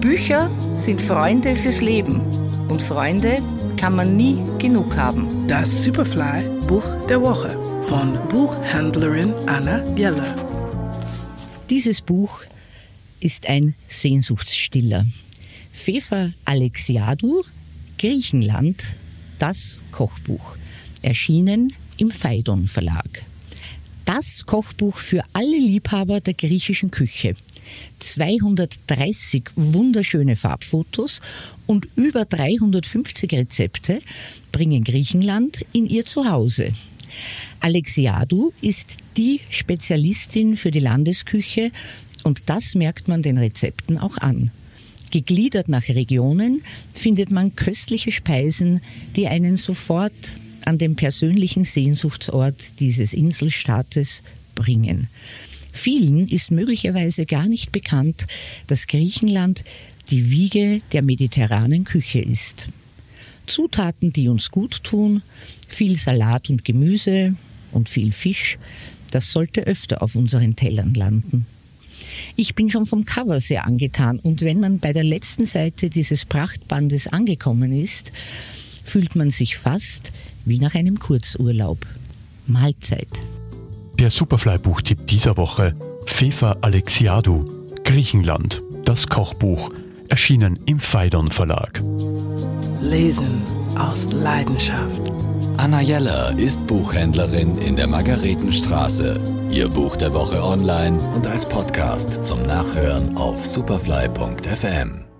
Bücher sind Freunde fürs Leben und Freunde kann man nie genug haben. Das Superfly Buch der Woche von Buchhändlerin Anna Jeller. Dieses Buch ist ein Sehnsuchtsstiller. Fefa Alexiadou, Griechenland, das Kochbuch, erschienen im Phaidon Verlag. Das Kochbuch für alle Liebhaber der griechischen Küche. 230 wunderschöne Farbfotos und über 350 Rezepte bringen Griechenland in ihr Zuhause. Alexiadou ist die Spezialistin für die Landesküche und das merkt man den Rezepten auch an. Gegliedert nach Regionen findet man köstliche Speisen, die einen sofort an den persönlichen Sehnsuchtsort dieses Inselstaates bringen. Vielen ist möglicherweise gar nicht bekannt, dass Griechenland die Wiege der mediterranen Küche ist. Zutaten, die uns gut tun, viel Salat und Gemüse und viel Fisch, das sollte öfter auf unseren Tellern landen. Ich bin schon vom Cover sehr angetan und wenn man bei der letzten Seite dieses Prachtbandes angekommen ist, fühlt man sich fast wie nach einem Kurzurlaub. Mahlzeit. Der Superfly-Buchtipp dieser Woche: Fefa Alexiadou, Griechenland, das Kochbuch, erschienen im Phaidon Verlag. Lesen aus Leidenschaft. Anna Jeller ist Buchhändlerin in der Margaretenstraße. Ihr Buch der Woche online und als Podcast zum Nachhören auf superfly.fm.